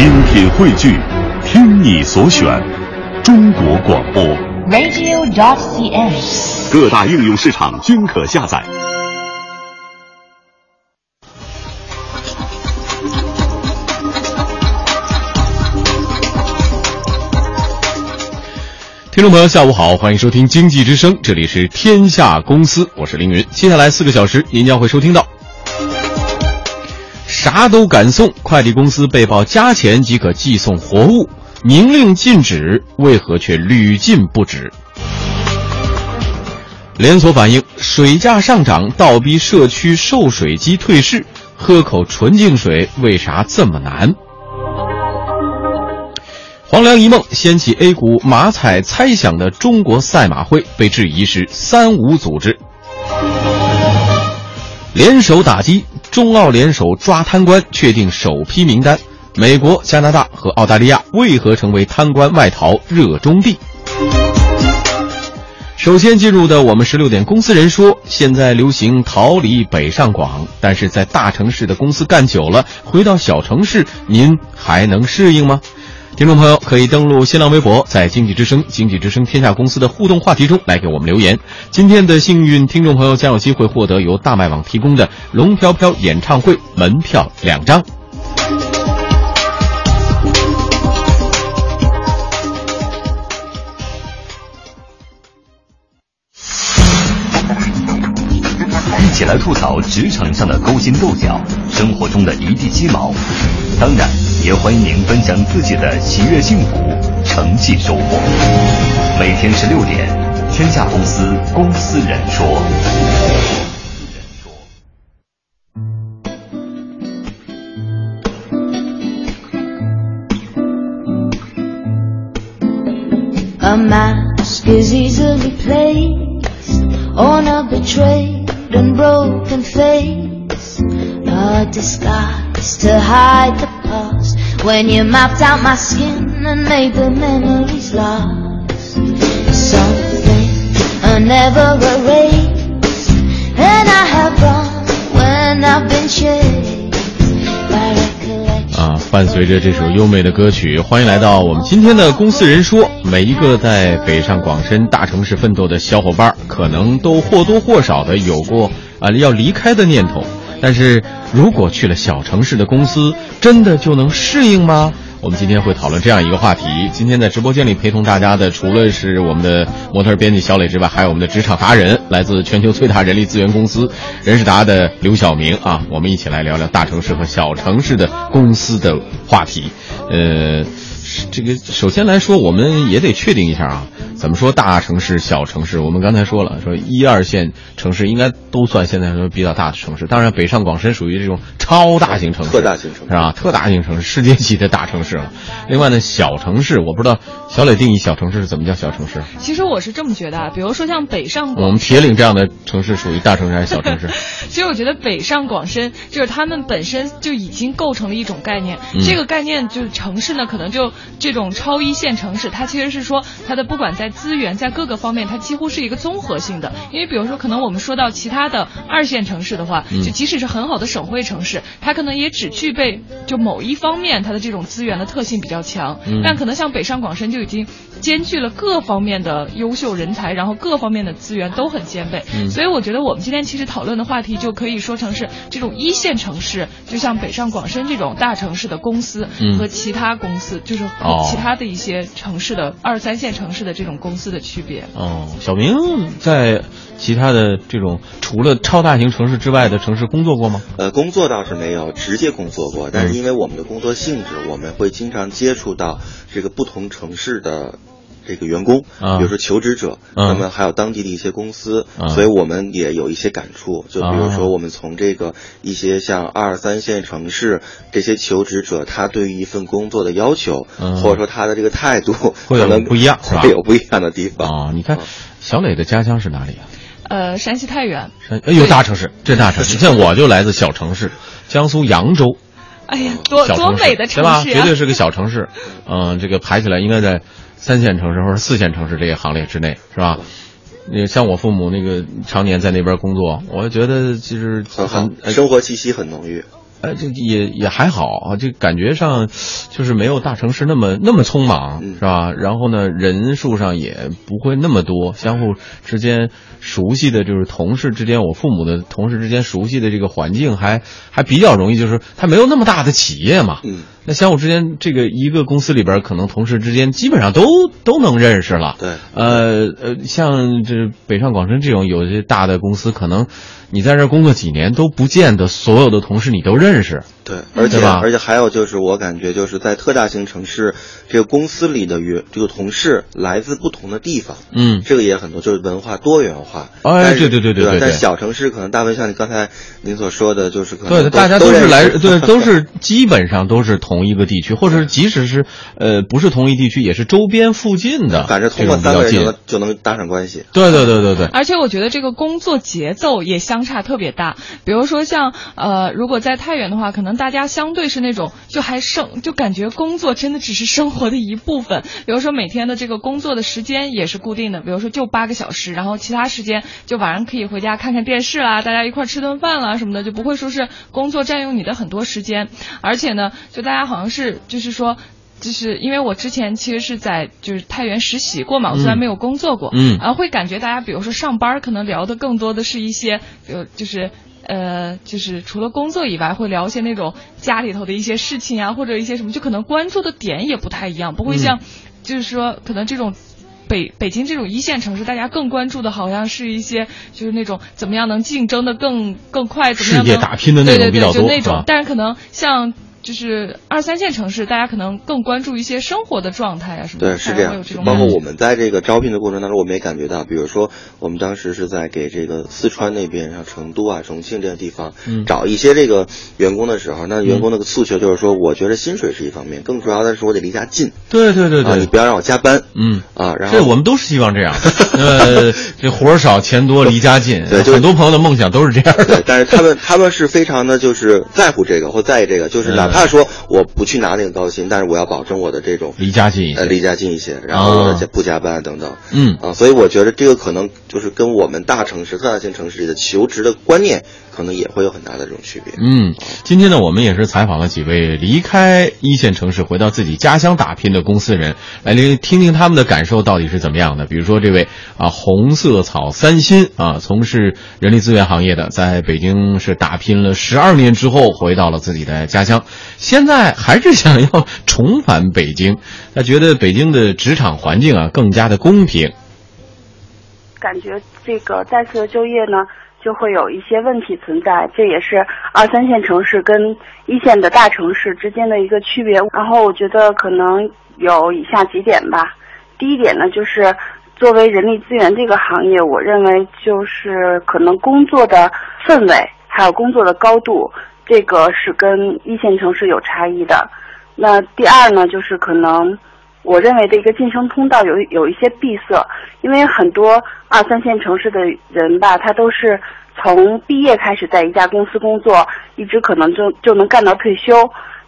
精品汇聚，听你所选，中国广播。radio.cn。各大应用市场均可下载。听众朋友，下午好，欢迎收听经济之声，这里是天下公司，我是凌云。接下来四个小时，您将会收听到。啥都敢送，快递公司被曝加钱即可寄送活物，明令禁止，为何却屡禁不止？连锁反应水价上涨，倒逼社区售水机退市，喝口纯净水为啥这么难？黄粱一梦掀起 A 股马彩猜想的中国赛马会被质疑是“三无”组织。联手打击中澳联手抓贪官，确定首批名单。美国、加拿大和澳大利亚为何成为贪官外逃热衷地？首先进入的我们十六点公司人说，现在流行逃离北上广，但是在大城市的公司干久了，回到小城市，您还能适应吗？听众朋友可以登录新浪微博，在经济之声、经济之声天下公司的互动话题中来给我们留言。今天的幸运听众朋友将有机会获得由大麦网提供的龙飘飘演唱会门票两张。一起来吐槽职场上的勾心斗角，生活中的一地鸡毛。当然，也欢迎您分享自己的喜悦、幸福、成绩、收获。每天十六点，天下公司公司人说。A mask is easily placed on a betrayed and broken face. A disguise to hide the past. When you mapped out my skin and made the memories last. Something I never erase, And I have run when I've been chased by recollection. 啊，伴随着这首优美的歌曲，欢迎来到我们今天的公司人说。每一个在北上广深大城市奋斗的小伙伴，可能都或多或少的有过啊要离开的念头。但是如果去了小城市的公司，真的就能适应吗？我们今天会讨论这样一个话题。今天在直播间里陪同大家的，除了是我们的模特编辑小磊之外，还有我们的职场达人，来自全球最大人力资源公司人事达的刘晓明啊。我们一起来聊聊大城市和小城市的公司的话题。呃，这个首先来说，我们也得确定一下啊，怎么说大城市、小城市？我们刚才说了，说一二线城市应该都算现在说比较大的城市。当然，北上广深属于这种超大型城市，特大型城市是吧？特大型城市，世界级的大城市了。另外呢，小城市，我不知道小磊定义小城市是怎么叫小城市？其实我是这么觉得啊，比如说像北上广，我们铁岭这样的城市属于大城市还是小城市？其实我觉得北上广深就是他们本身就已经构成了一种概念。嗯这个概念就是城市呢，可能就这种超一线城市，它其实是说它的不管在资源在各个方面，它几乎是一个综合性的。因为比如说，可能我们说到其他的二线城市的话，嗯就即使是很好的省会城市，它可能也只具备就某一方面它的这种资源的特性比较强。嗯但可能像北上广深就已经兼具了各方面的优秀人才，然后各方面的资源都很兼备。嗯所以我觉得我们今天其实讨论的话题就可以说成是这种一线城市，就像北上广深这种大城市的公司嗯和其他公司，就是和哦其他的一些城市的二三线城市的这种公司的区别。哦，小明在其他的这种除了超大型城市之外的城市工作过吗？呃，工作倒是没有直接工作过，但是因为我们的工作性质，我们会经常接触到这个不同城市的这个员工，啊比如说求职者，嗯那么还有当地的一些公司，啊所以我们也有一些感触。就比如啊说，我们从这个一些像二三线城市这些求职者，他对于一份工作的要求，嗯或者说他的这个态度，会有可能不一样会有不一样的地方。哦，你看啊，小磊的家乡是哪里啊？呃，山西太原，山哎呦，大城市，这大城市。像我就来自小城市，江苏扬州，哎呀，多多美的？城市啊！绝对是个小城市。嗯、这个排起来应该在三线城市或者四线城市这个行列之内，是吧？那像我父母那个常年在那边工作，我觉得其实很很，呃生活气息很浓郁。呃，这也也还好啊，这感觉上就是没有大城市那么那么匆忙，嗯是吧？然后呢，人数上也不会那么多，相互之间熟悉的就是同事之间，我父母的同事之间熟悉的这个环境还还比较容易，就是它没有那么大的企业嘛。嗯，那相互之间，这个一个公司里边，可能同事之间基本上都都能认识了。对呃呃，像这北上广深这种有些大的公司，可能你在这儿工作几年都不见得所有的同事你都认识。对，而且而且还有就是，我感觉就是在特大型城市，这个公司里的员这个同事来自不同的地方，嗯，这个也很多，就是文化多元化。哎对对对对对对但小城市可能大部分像你刚才您所说的，就是可能对，大家都是来，对，都是 基本上都是同一个地区，或者是即使是呃不是同一地区，也是周边附近的，反正通过三个人就能。就能搭上关系。对对对对对，而且我觉得这个工作节奏也相差特别大。比如说像呃，如果在太原的话，可能大家相对是那种就还生就感觉工作真的只是生活的一部分。比如说每天的这个工作的时间也是固定的，比如说就八个小时，然后其他时间就晚上可以回家看看电视啦，大家一块儿吃顿饭啦什么的，就不会说是工作占用你的很多时间。而且呢，就大家好像是就是说。就是因为我之前其实是在就是太原实习过嘛，我虽然没有工作过，嗯然后会感觉大家比如说上班儿可能聊的更多的是一些，呃，就是。呃，就是除了工作以外，会聊一些那种家里头的一些事情啊，或者一些什么，就可能关注的点也不太一样，不会像，就是说可能这种北北京这种一线城市，大家更关注的好像是一些就是那种怎么样能竞争的更更快，怎么样世界能打拼的那种对对对比较多是吧就那种，但是可能像。就是二三线城市，大家可能更关注一些生活的状态啊什么的，对，是这样。这。包括我们在这个招聘的过程当中，我们也感觉到，比如说我们当时是在给这个四川那边，像成都啊、重庆这些地方，嗯。找一些这个员工的时候，那员工的诉求就是说，我觉得薪水是一方面，更主要的是我得离家近，对对对啊，你对，不要让我加班，嗯。啊，然后这我们都是希望这样，呃，这活儿少钱多离家近，对就很多朋友的梦想都是这样对的，。但是他们他们是非常的，就是在乎这个或在意这个，就是哪怕说我不去拿那个高薪，但是我要保证我的这种离家近一些。呃离家近一些，然后我啊的加不加班等等，嗯。啊，所以我觉得这个可能就是跟我们大城市、特大型城市里的求职的观念，可能也会有很大的这种区别。嗯，今天呢，我们也是采访了几位离开一线城市回到自己家乡打拼的公司人，来听听听他们的感受到底是怎么样的。比如说这位啊，红色草三新啊，从事人力资源行业的，在北京是打拼了十二年之后，回到了自己的家乡，现在还是想要重返北京。他觉得北京的职场环境啊更加的公平。感觉这个再次的就业呢，就会有一些问题存在，这也是二三线城市跟一线的大城市之间的一个区别。然后我觉得可能有以下几点吧。第一点呢，就是作为人力资源这个行业，我认为就是可能工作的氛围还有工作的高度，这个是跟一线城市有差异的。那第二呢，就是可能我认为的一个晋升通道有有一些闭塞，因为很多二三线城市的人吧，他都是从毕业开始在一家公司工作，一直可能就就能干到退休。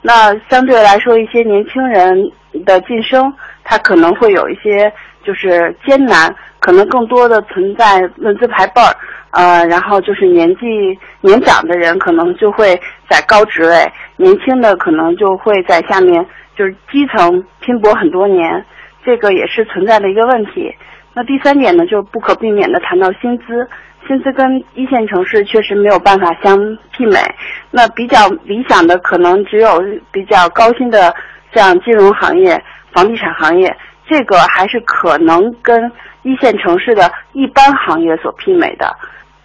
那相对来说，一些年轻人的晋升，他可能会有一些就是艰难，可能更多的存在论资排辈儿，呃，然后就是年纪年长的人可能就会在高职位，年轻的可能就会在下面就是基层拼搏很多年，这个也是存在的一个问题。那第三点呢，就是不可避免的谈到薪资，薪资跟一线城市确实没有办法相媲美。那比较理想的可能只有比较高薪的像金融行业、房地产行业，这个还是可能跟一线城市的一般行业所媲美的。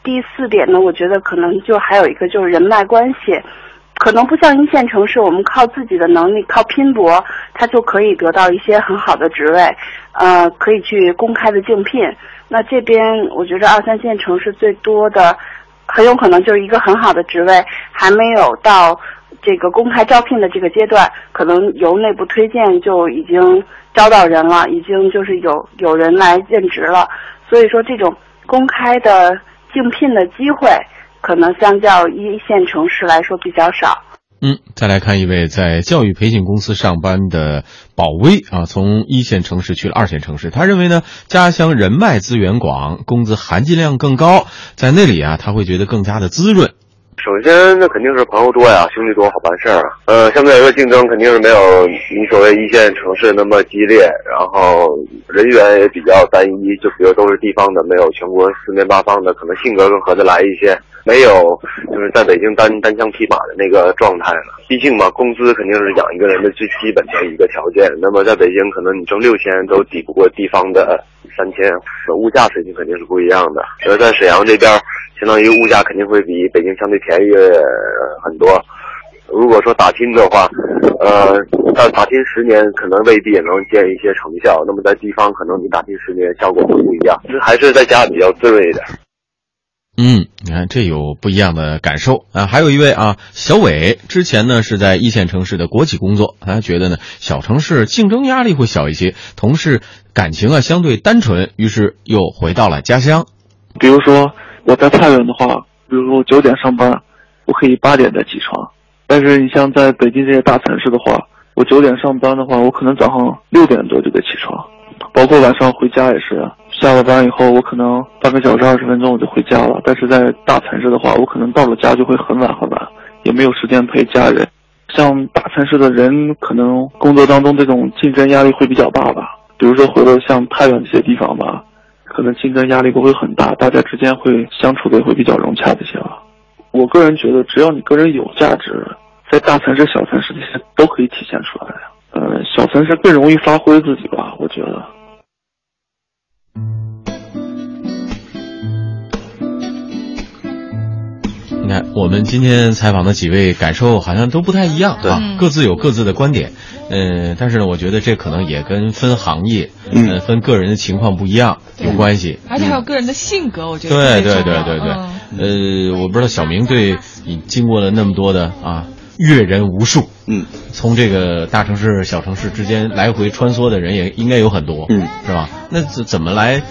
第四点呢，我觉得可能就还有一个就是人脉关系。可能不像一线城市，我们靠自己的能力、靠拼搏，他就可以得到一些很好的职位，呃，可以去公开的竞聘。那这边我觉得二三线城市最多的，很有可能就是一个很好的职位，还没有到这个公开招聘的这个阶段，可能由内部推荐就已经招到人了，已经就是有有人来任职了。所以说，这种公开的竞聘的机会。可能相较一线城市来说比较少。嗯，再来看一位在教育培训公司上班的宝威啊，从一线城市去了二线城市。他认为呢，家乡人脉资源广，工资含金量更高，在那里啊，他会觉得更加的滋润。首先，那肯定是朋友多呀，兄弟多好办事儿啊。呃，相对来说，竞争肯定是没有你所谓一线城市那么激烈，然后人员也比较单一，就比如都是地方的，没有全国四面八方的，可能性格更合得来一些。没有，就是在北京单单枪匹马的那个状态了。毕竟嘛，工资肯定是养一个人的最基本的一个条件。那么在北京，可能你挣六千都抵不过地方的三千，物价水平肯定是不一样的。而在沈阳这边，相当于物价肯定会比北京相对便宜很多。如果说打拼的话，呃，但打拼十年，可能未必也能见一些成效。那么在地方，可能你打拼十年，效果会不一样。还是在家比较滋润一点。嗯，你看这有不一样的感受啊！还有一位啊，小伟之前呢是在一线城市的国企工作，他觉得呢小城市竞争压力会小一些，同事感情啊相对单纯，于是又回到了家乡。比如说我在太原的话，比如说我九点上班，我可以八点再起床；但是你像在北京这些大城市的话，我九点上班的话，我可能早上六点多就得起床。包括晚上回家也是，下了班以后，我可能半个小时、二十分钟我就回家了。但是在大城市的话，我可能到了家就会很晚很晚，也没有时间陪家人。像大城市的人，可能工作当中这种竞争压力会比较大吧。比如说回到像太原这些地方吧，可能竞争压力不会很大，大家之间会相处的也会比较融洽一些吧。我个人觉得，只要你个人有价值，在大城市、小城市这些都可以体现出来。呃，小城市更容易发挥自己吧，你看，我们今天采访的几位感受好像都不太一样啊，各自有各自的观点。嗯，但是呢，我觉得这可能也跟分行业、嗯，分个人的情况不一样有关系。而且还有个人的性格，我觉得对对对对对。呃，我不知道小明对你经过了那么多的啊阅人无数，嗯，从这个大城市、小城市之间来回穿梭的人也应该有很多，嗯，是吧？那怎怎么来？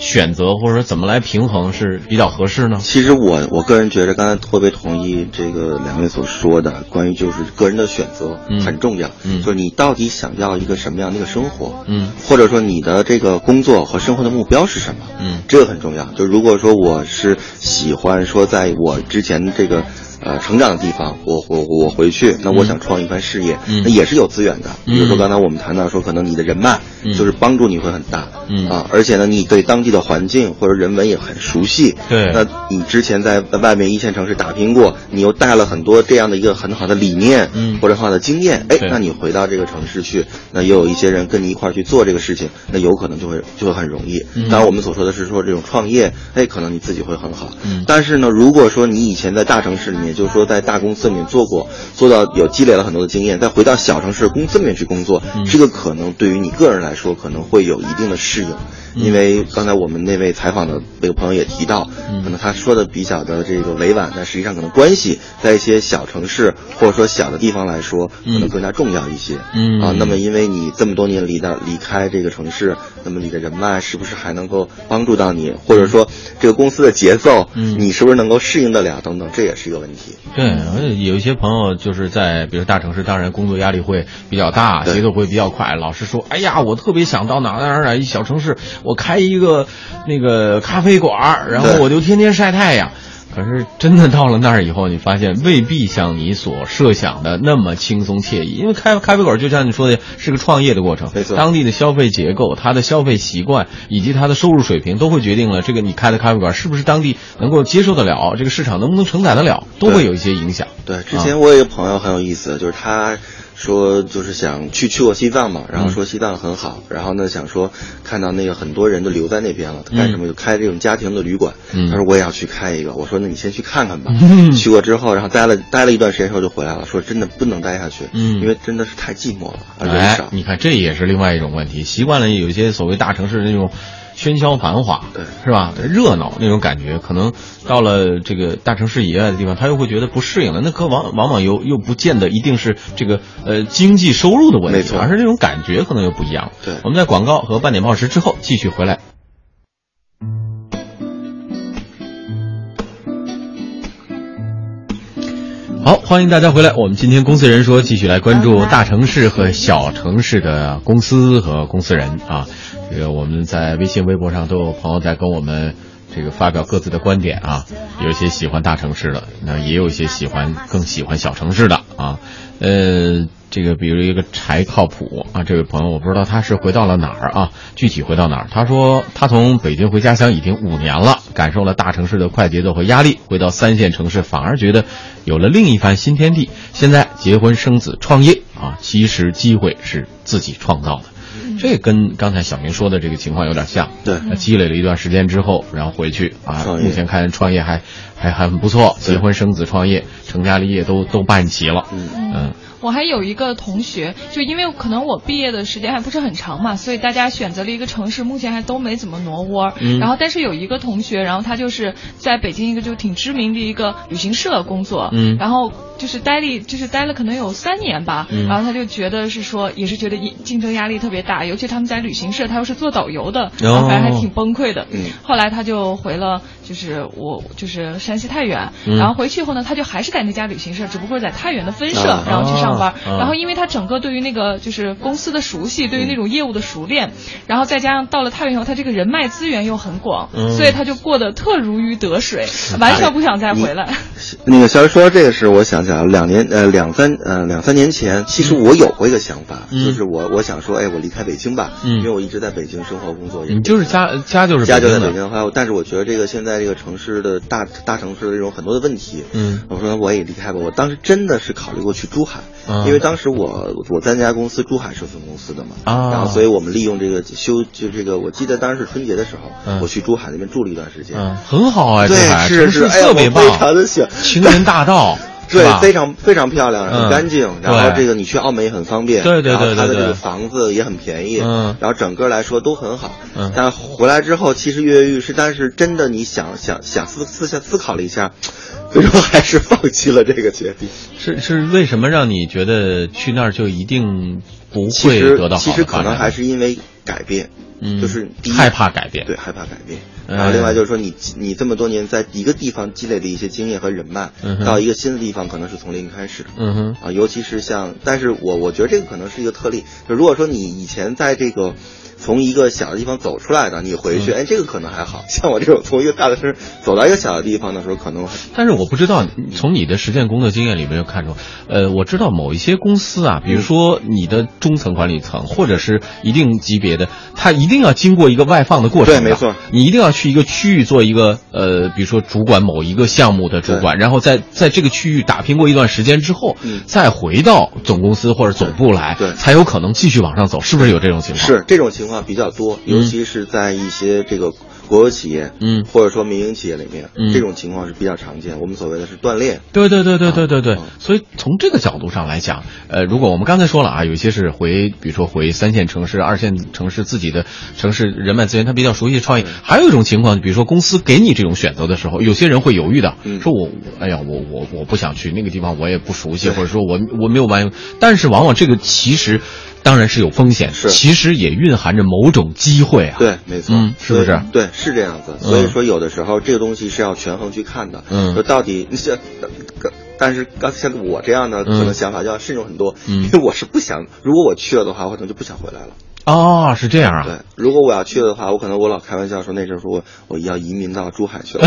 选择或者说怎么来平衡是比较合适呢？其实我我个人觉得，刚才特别同意这个两位所说的，关于就是个人的选择很重要。嗯，就是你到底想要一个什么样的一个生活？嗯，或者说你的这个工作和生活的目标是什么？嗯，这个很重要。就如果说我是喜欢说在我之前这个。呃，成长的地方，我我我回去，那我想创一番事业，那也是有资源的。比如说刚才我们谈到说，可能你的人脉就是帮助你会很大，嗯啊，而且呢，你对当地的环境或者人文也很熟悉。对，那你之前在外面一线城市打拼过，你又带了很多这样的一个很好的理念，嗯，或者好的经验，哎，那你回到这个城市去，那又有一些人跟你一块去做这个事情，那有可能就会就会很容易。当然，我们所说的是说这种创业，哎，可能你自己会很好。嗯，但是呢，如果说你以前在大城市里面，就是说在大公司里面做过，做到有积累了很多的经验，再回到小城市公司里面去工作，这个可能对于你个人来说可能会有一定的适应。因为刚才我们那位采访的那个朋友也提到，可能他说的比较的这个委婉，但实际上可能关系在一些小城市或者说小的地方来说，可能更加重要一些。嗯啊，那么因为你这么多年离的离开这个城市，那么你的人脉是不是还能够帮助到你，或者说这个公司的节奏，你是不是能够适应得了等等，这也是一个问题。对，有一些朋友就是在比如大城市，当然工作压力会比较大，节奏会比较快。老是说，哎呀，我特别想到哪哪哪哪一小城市。我开一个那个咖啡馆，然后我就天天晒太阳。可是真的到了那儿以后，你发现未必像你所设想的那么轻松惬意。因为开咖啡馆就像你说的，是个创业的过程。没错，当地的消费结构、它的消费习惯以及它的收入水平，都会决定了这个你开的咖啡馆是不是当地能够接受得了，这个市场能不能承载得了，都会有一些影响。对，之前我有一个朋友很有意思，就是他。说就是想去去过西藏嘛，然后说西藏很好，然后呢想说看到那个很多人都留在那边了，他干什么就开这种家庭的旅馆。他说我也要去开一个，我说那你先去看看吧。去过之后，然后待了待了一段时间之后就回来了，说真的不能待下去，因为真的是太寂寞了，人少。你看这也是另外一种问题，习惯了有一些所谓大城市那种。喧嚣繁华，对，是吧？热闹那种感觉，可能到了这个大城市以外的地方，他又会觉得不适应了。那可往往往又又不见得一定是这个呃经济收入的问题，而是那种感觉可能又不一样。对，我们在广告和半点报时之后继续回来。好，欢迎大家回来。我们今天公司人说继续来关注大城市和小城市的公司和公司人啊。这个我们在微信、微博上都有朋友在跟我们这个发表各自的观点啊，有一些喜欢大城市的，那也有一些喜欢更喜欢小城市的啊。呃，这个比如一个柴靠谱啊，这位朋友我不知道他是回到了哪儿啊，具体回到哪儿？他说他从北京回家乡已经五年了，感受了大城市的快节奏和压力，回到三线城市反而觉得有了另一番新天地。现在结婚生子创业啊，其实机会是自己创造的。这跟刚才小明说的这个情况有点像，对，积累了一段时间之后，然后回去啊，目前看创业还还还很不错，结婚生子创业，成家立业都都办齐了，嗯。嗯我还有一个同学，就因为可能我毕业的时间还不是很长嘛，所以大家选择了一个城市，目前还都没怎么挪窝。嗯。然后，但是有一个同学，然后他就是在北京一个就挺知名的一个旅行社工作，嗯。然后就是待了就是待了可能有三年吧，嗯。然后他就觉得是说也是觉得一竞争压力特别大，尤其他们在旅行社，他又是做导游的，然后反正还挺崩溃的。嗯。后来他就回了，就是我就是山西太原，嗯。然后回去以后呢，他就还是在那家旅行社，只不过是在太原的分社，啊。然后去上班。啊然后因为他整个对于那个就是公司的熟悉，对于那种业务的熟练，然后再加上到了太原以后，他这个人脉资源又很广，嗯所以他就过得特如鱼得水，完全不想再回来。那个小雨说到这个事，我想起来，两年呃两三呃两三年前，其实我有过一个想法，嗯。就是我我想说，哎，我离开北京吧，嗯。因为我一直在北京生活工作，你就是家家就是家就在北京，还有，但是我觉得这个现在这个城市的大大城市的这种很多的问题，嗯我说我也离开吧。我当时真的是考虑过去珠海，啊因为当时我我在那家公司珠海是分公司的嘛，啊然后所以我们利用这个休就这个，我记得当时是春节的时候，嗯我去珠海那边住了一段时间，嗯，很好啊，对是是，哎别棒，我非常的喜欢情人大道，对，非常非常漂亮，嗯很干净。然后这个你去澳门也很方便，对对对它的这个房子也很便宜，嗯然后整个来说都很好。嗯但回来之后其实跃跃欲试，但是真的你想想想思思下思考了一下，最终还是放弃了这个决定。是是为什么让你觉得去那儿就一定不会其实可能还是因为改变，嗯就是第一害怕改变对，害怕改变。嗯然后另外就是说你你这么多年在一个地方积累的一些经验和人脉嗯，到一个新的地方可能是从零开始。嗯哼啊，尤其是像，但是我我觉得这个可能是一个特例。就如果说你以前在这个从一个小的地方走出来的，你回去，嗯哎，这个可能还好 像我这种从一个大的城市走到一个小的地方的时候，可能但是我不知道，从你的实践工作经验里面看出，呃，我知道某一些公司啊，比如说你的中层管理层或者是一定级别的，他一定要经过一个外放的过程的。对没错你一定要去一个区域做一个呃，比如说主管某一个项目的主管，然后在在这个区域打拼过一段时间之后，嗯再回到总公司或者总部来，对才有可能继续往上走，是不是有这种情况？是这种情况比较多，尤其是在一些这个国有企业，嗯或者说民营企业里面，嗯这种情况是比较常见。我们所谓的是锻炼，对对对对对对对啊，所以从这个角度上来讲，呃，如果我们刚才说了啊，有一些是回，比如说回三线城市、二线城市自己的城市人脉资源，他比较熟悉创业。还有一种情况，比如说公司给你这种选择的时候，有些人会犹豫的，嗯说我，哎呀，我我我不想去那个地方，我也不熟悉，或者说我我没有完，但是往往这个其实。当然是有风险，是其实也蕴含着某种机会啊。对，没错，嗯是不是对，是这样子。所以说，有的时候这个东西是要权衡去看的。嗯说到底，你这，但是刚像我这样的可能嗯想法就要慎重很多，嗯因为我是不想，如果我去了的话，我可能就不想回来了。哦，是这样啊。对，如果我要去的话，我可能我老开玩笑说那时候说我我要移民到珠海去了。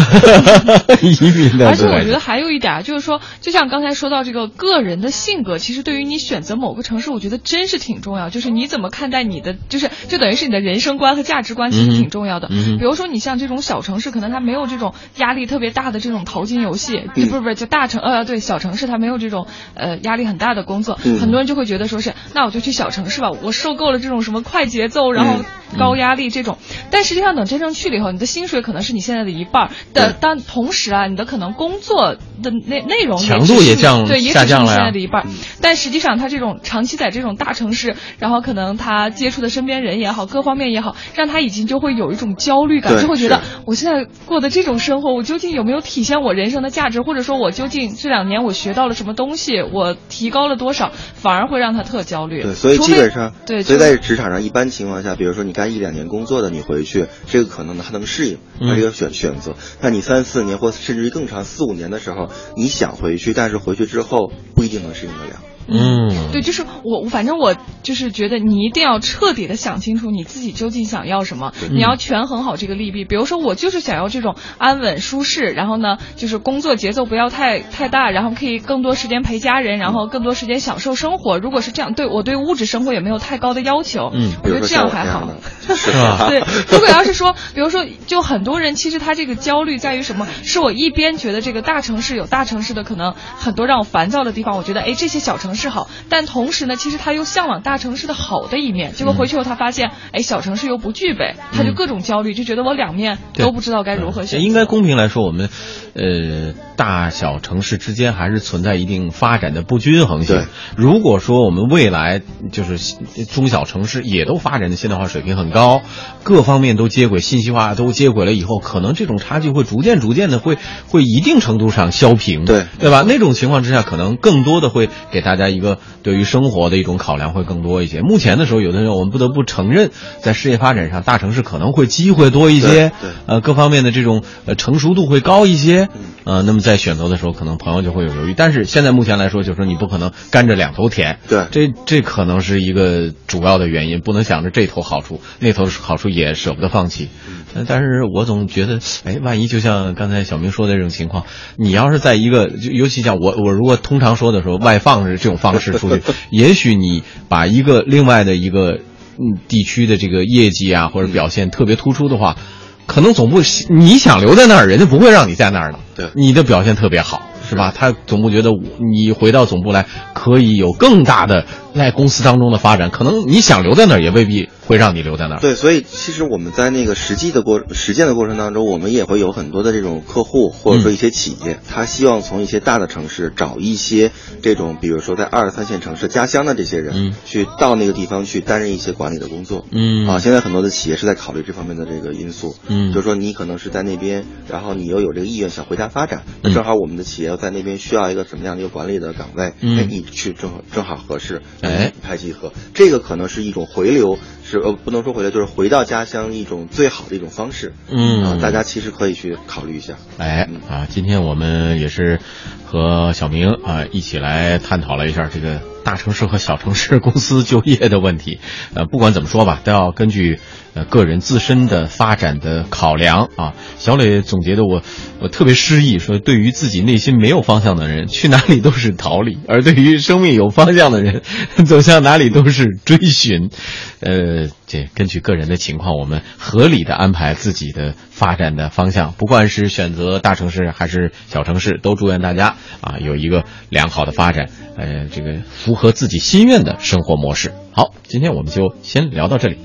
移民的，而且我觉得还有一点儿，就是说，就像刚才说到这个个人的性格，其实对于你选择某个城市，我觉得真是挺重要。就是你怎么看待你的，就是就等于是你的人生观和价值观，其实挺重要的。比如说你像这种小城市，可能它没有这种压力特别大的这种淘金游戏，不是不是，就大城呃对小城市它没有这种呃压力很大的工作，嗯很多人就会觉得说是，那我就去小城市吧，我受够了这种什么快节奏，然后嗯高压力这种。但实际上等真正去了以后，你的薪水可能是你现在的一半儿的，但同时啊，你的可能工作的内内容强度也降对，也只是你下降了现在的一半儿。但实际上，他这种长期在这种大城市，然后可能他接触的身边人也好，各方面也好，让他已经就会有一种焦虑感，就会觉得我现在过的这种生活，我究竟有没有体现我人生的价值，或者说我究竟这两年我学到了什么东西，我提高了多少，反而会让他特焦虑。对，所以基本上，对，所以在职场上，一般情况下，比如说你干一两年工作的，你回去，这个可能还能适应，嗯它这个选选择。那你三四年或甚至于更长四五年的时候，你想回去，但是回去之后不一定能适应得了。嗯，对，就是我，我反正我就是觉得你一定要彻底的想清楚你自己究竟想要什么，你要权衡好这个利弊。比如说，我就是想要这种安稳舒适，然后呢，就是工作节奏不要太太大，然后可以更多时间陪家人，然后更多时间享受生活。如果是这样，对我对物质生活也没有太高的要求，嗯，我觉得这样还好。是吧？对，如果要是说，比如说，就很多人其实他这个焦虑在于什么？是我一边觉得这个大城市有大城市的可能很多让我烦躁的地方，我觉得哎这些小城市好，但同时呢，其实他又向往大城市的好的一面。结果回去后他发现，哎小城市又不具备，他就各种焦虑，就觉得我两面都不知道该如何选。应该公平来说，我们呃大小城市之间还是存在一定发展的不均衡性。如果说我们未来就是中小城市也都发展的现代化水平很高，各方面都接轨，信息化都接轨了以后，可能这种差距会逐渐逐渐的会会一定程度上消平，对对吧？那种情况之下，可能更多的会给大家一个对于生活的一种考量会更多一些。目前的时候，有的时候我们不得不承认，在事业发展上，大城市可能会机会多一些，对，呃，各方面的这种呃成熟度会高一些，呃，那么在选择的时候，可能朋友就会有犹豫。但是现在目前来说，就是说你不可能甘着两头甜，对，这这可能是一个主要的原因，不能想着这头好处，那头好处也舍不得放弃。嗯，但是我总觉得，哎，万一就像刚才小明说的这种情况，你要是在一个，就尤其像我，我如果通常说的时候，外放是这种方式出去，也许你把一个另外的一个嗯地区的这个业绩啊或者表现特别突出的话，可能总部你想留在那儿，人家不会让你在那儿的。对，你的表现特别好。是吧？他总部觉得你回到总部来可以有更大的在公司当中的发展，可能你想留在那儿也未必会让你留在那儿。对，所以其实我们在那个实际的过实践的过程当中，我们也会有很多的这种客户或者说一些企业，他希望从一些大的城市找一些这种，比如说在二三线城市家乡的这些人，去到那个地方去担任一些管理的工作。嗯啊，现在很多的企业是在考虑这方面的这个因素。嗯，就是说你可能是在那边，然后你又有这个意愿想回家发展，那正好我们的企业在那边需要一个。什么样的一个管理的岗位？嗯，你去正好正好合适，哎，拍即合，这个可能是一种回流，是呃不能说回来，就是回到家乡一种最好的一种方式。嗯，啊，大家其实可以去考虑一下。哎，啊，今天我们也是和小明啊一起来探讨了一下这个大城市和小城市公司就业的问题。呃，不管怎么说吧，都要根据呃个人自身的发展的考量啊。小磊总结的我我特别失意，说对于自己内心没有方向的人，去哪里都是逃离；而对于生命有方向的人，走向哪里都是追寻。这根据个人的情况，我们合理的安排自己的发展的方向，不管是选择大城市还是小城市，都祝愿大家啊有一个良好的发展，呃，这个符合自己心愿的生活模式。好，今天我们就先聊到这里。